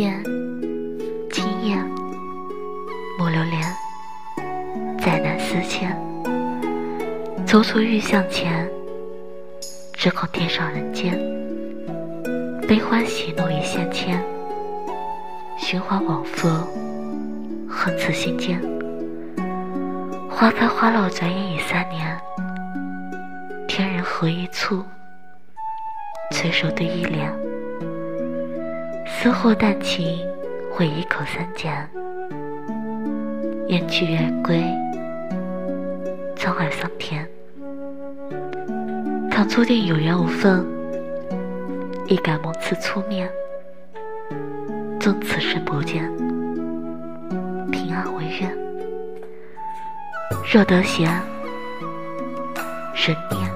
见，今夜莫留恋，再难思牵。蹉跎欲向前，只恐天上人间。悲欢喜怒一线牵，循环往复，恨此心间。花开花落，转眼已三年。天人合一簇，垂手对一帘。思或淡情，会一口三缄。雁去月归，沧海桑田。倘注定有缘无分，亦敢梦此初面。纵此生不见，平安为愿。若得闲，人念。